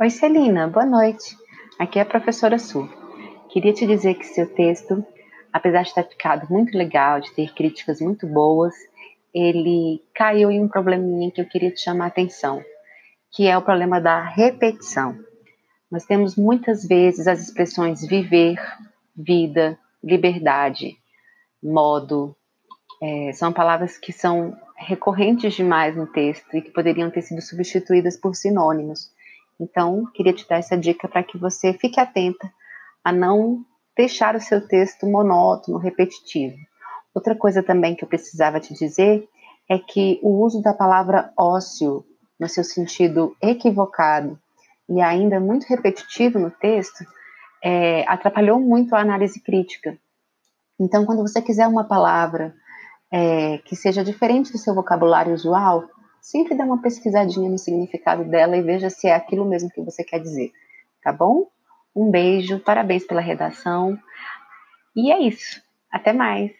Oi, Celina, boa noite. Aqui é a professora Su. Queria te dizer que seu texto, apesar de ter ficado muito legal, de ter críticas muito boas, ele caiu em um probleminha que eu queria te chamar a atenção, que é o problema da repetição. Nós temos muitas vezes as expressões viver, vida, liberdade, modo, é, são palavras que são recorrentes demais no texto e que poderiam ter sido substituídas por sinônimos. Então, queria te dar essa dica para que você fique atenta a não deixar o seu texto monótono, repetitivo. Outra coisa também que eu precisava te dizer é que o uso da palavra ócio, no seu sentido equivocado e ainda muito repetitivo no texto, é, atrapalhou muito a análise crítica. Então, quando você quiser uma palavra é, que seja diferente do seu vocabulário usual, sempre dá uma pesquisadinha no significado dela e veja se é aquilo mesmo que você quer dizer, tá bom? Um beijo, parabéns pela redação. E é isso. Até mais.